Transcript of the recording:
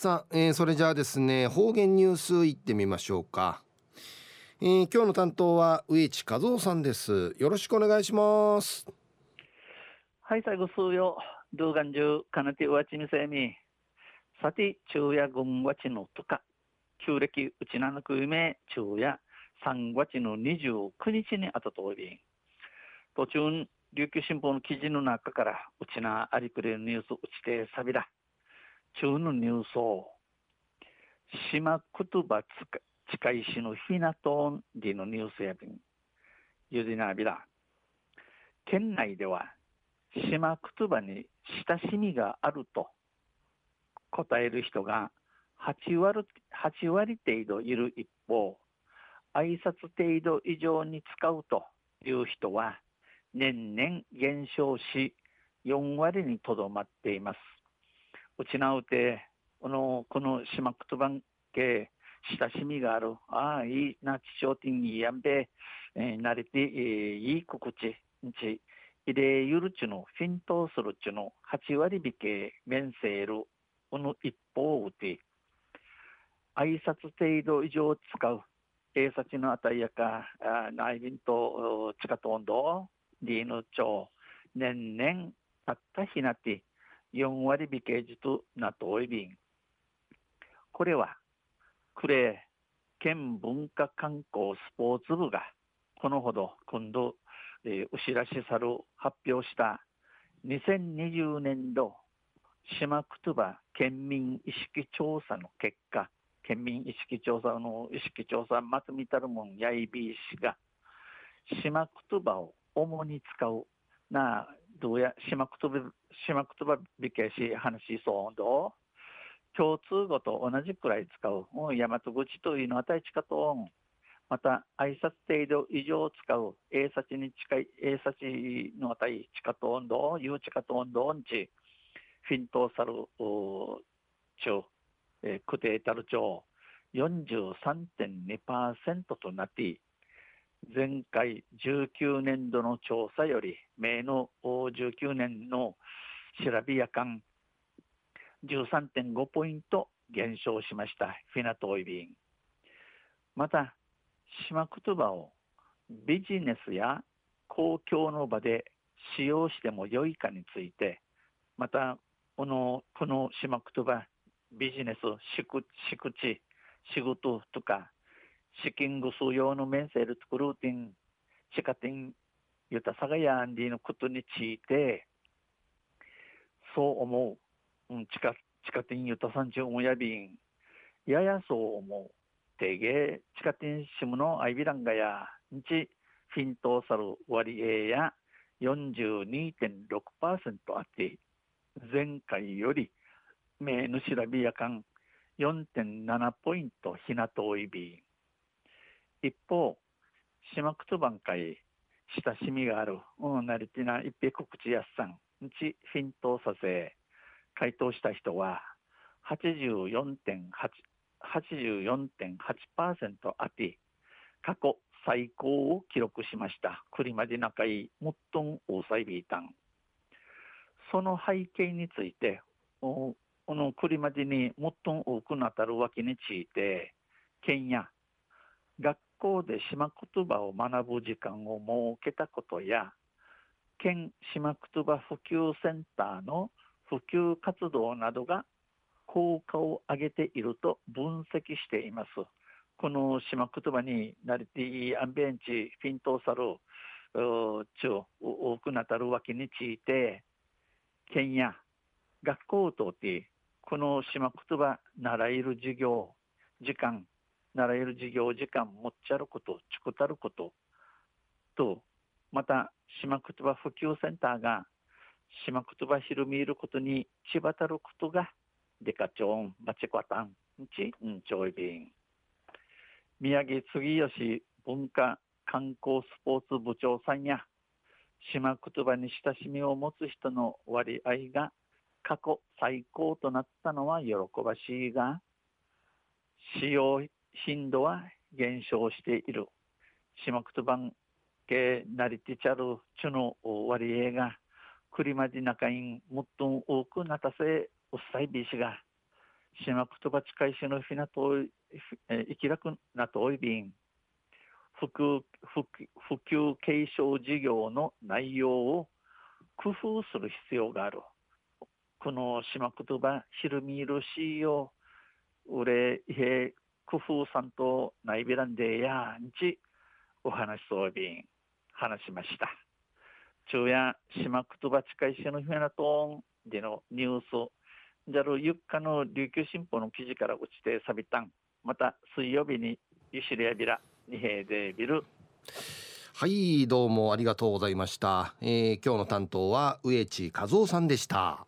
さあ、えー、それじゃあですね方言ニュースいってみましょうか、えー、今日の担当は植地和夫さんです。よろしくお願いします。はい最後数よ動画中かなてわちみせみ。さて昼夜軍わちのとか。旧暦うちなのくめ昼夜3月の29日にあたとおり。途中琉球新報の記事の中からうちなありくれるニュースうちてさびら中のニュースを島言葉近いしのひなとんりのニュースやびんゆりなびら県内では島言葉に親しみがあると答える人が8割 ,8 割程度いる一方挨拶程度以上に使うという人は年々減少し4割にとどまっています。うちなうて、この、この島言葉系、親しみがある。ああ、いいな、地上天にやんべ、えー、慣れて、えー、いい心地、んち、入れゆるちの、フィントするちの、8割引け、面せる、この一方うて、挨拶程度以上使う、えさちのあたりやか、あ内便と、地下と温度、リーヌ町、年々、たったひなて、4割引けじとなといびん。これは、クレー県文化観光スポーツ部が、このほど今度、えー、牛らしさる発表した2020年度島くとば県民意識調査の結果、県民意識調査の意識調査まとめたるもんやいびいしが、島くとばを主に使うなあどうや島くとば島くとばびけし話しそう。ど共通語と同じくらい使う。うん大和口というのはたいちかとまた挨拶程度以上使う。英察に近い英察のあたいちかと温度ゆう？ちかと温度んちフィントーサル中、えー、クテータル町43.2%となって前回19年度の調査より、名の19年の調べやかん13.5ポイント減少しました、フィナトイビン。また、島言葉をビジネスや公共の場で使用しても良いかについて、また、この、この島言葉、ビジネス、敷地、仕事とか、資金具数用の面セール作るてん、地下店、ゆたさがやんりのことについて、そう思う。うん、地下、地下店ゆたさんちおやびん。ややそう思う。てげ、地下店しむのアイビランガや、んち、フィントーサル割合や42.6%あって、前回より、名主調べやかん4.7ポイントひなといびん。一方、島くとばんかい、親しみがある、うん、なりてな一平告知やっさん、うちフィントさせ、回答した人は84.8、84.8%あって、過去最高を記録しました。栗まで仲いい、もっとん大サイビータン。その背景について、この栗までにもっとん多くなたるわけについて、県や学校で島言葉を学ぶ時間を設けたことや県島言葉普及センターの普及活動などが効果を上げていると分析しています。この島言葉になりていアンベンチ、フィントーサル、中多くなたるわけについて、県や学校とて、この島言葉習える授業、時間、習える授業時間もっちゃること、ちくたることと、また、島言葉普及センターが、島言葉ひるみいることにちばたることが、デカチョン、バチコタン、ち、んちょいびん。宮城杉吉文化観光スポーツ部長さんや、島言葉に親しみを持つ人の割合が過去最高となったのは喜ばしいが、使用頻度は減少している。島くとばんけなりてちゃるちゅの割合が、クリマディナカインもっと多くなたせ、おっさいびしが、島言葉近いしのひなとい、え生きらくなとおいびん、普及普及継承事業の内容を工夫する必要がある。この島言葉、ひるみるしよ、うれ、へ、工夫さんとないびらんでやんち、お話そうびん、話しました。昼夜、島言葉近いしのひなとんでのニュース、じゃるゆっかの琉球新報の記事から落ちてさびたん。また水曜日にゆしりやびら二平でビル。はいどうもありがとうございました、えー、今日の担当は植地和夫さんでした